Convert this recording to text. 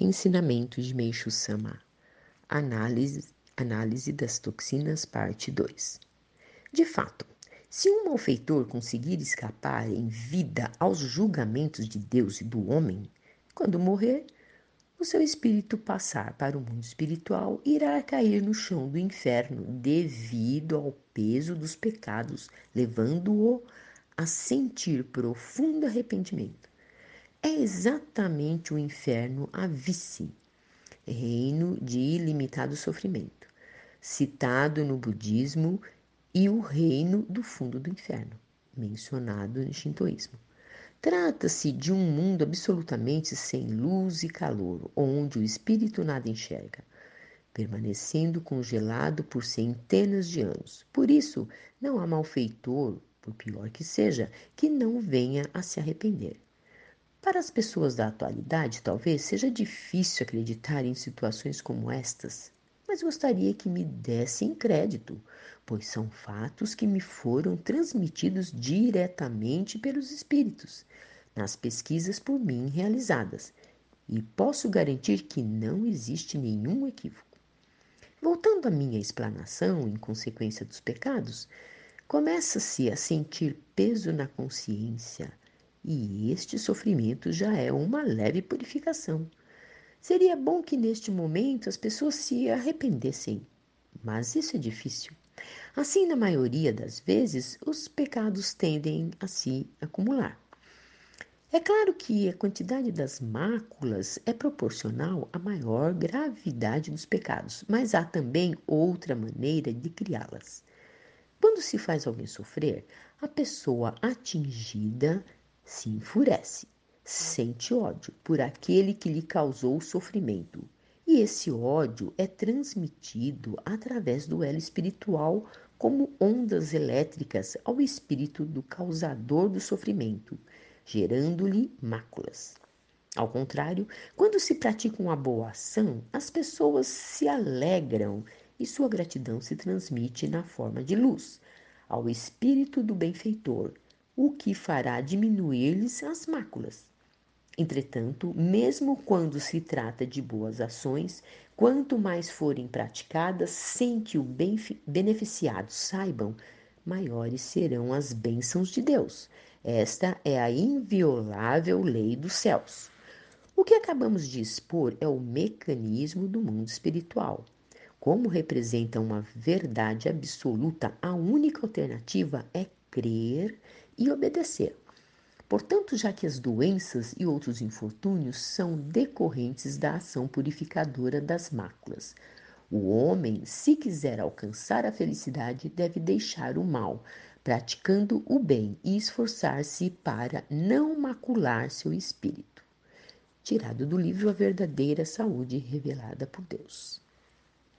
Ensinamento de Meixo Sama. Análise, análise das toxinas, parte 2. De fato, se um malfeitor conseguir escapar em vida aos julgamentos de Deus e do homem, quando morrer, o seu espírito passar para o mundo espiritual irá cair no chão do inferno devido ao peso dos pecados, levando-o a sentir profundo arrependimento é exatamente o inferno a vice, reino de ilimitado sofrimento, citado no budismo e o reino do fundo do inferno, mencionado no shintoísmo. Trata-se de um mundo absolutamente sem luz e calor, onde o espírito nada enxerga, permanecendo congelado por centenas de anos. Por isso, não há malfeitor, por pior que seja, que não venha a se arrepender. Para as pessoas da atualidade, talvez seja difícil acreditar em situações como estas, mas gostaria que me dessem crédito, pois são fatos que me foram transmitidos diretamente pelos espíritos, nas pesquisas por mim realizadas, e posso garantir que não existe nenhum equívoco. Voltando à minha explanação em consequência dos pecados, começa-se a sentir peso na consciência e este sofrimento já é uma leve purificação. Seria bom que neste momento as pessoas se arrependessem, mas isso é difícil. Assim, na maioria das vezes, os pecados tendem a se acumular. É claro que a quantidade das máculas é proporcional à maior gravidade dos pecados, mas há também outra maneira de criá-las. Quando se faz alguém sofrer, a pessoa atingida se enfurece, sente ódio por aquele que lhe causou o sofrimento. E esse ódio é transmitido através do elo espiritual como ondas elétricas ao espírito do causador do sofrimento, gerando-lhe máculas. Ao contrário, quando se pratica uma boa ação, as pessoas se alegram e sua gratidão se transmite na forma de luz ao espírito do benfeitor, o que fará diminuir-lhes as máculas. Entretanto, mesmo quando se trata de boas ações, quanto mais forem praticadas sem que o beneficiado saibam, maiores serão as bênçãos de Deus. Esta é a inviolável lei dos céus. O que acabamos de expor é o mecanismo do mundo espiritual. Como representa uma verdade absoluta, a única alternativa é crer e obedecer. Portanto, já que as doenças e outros infortúnios são decorrentes da ação purificadora das máculas, o homem, se quiser alcançar a felicidade, deve deixar o mal, praticando o bem e esforçar-se para não macular seu espírito. Tirado do livro A Verdadeira Saúde Revelada por Deus.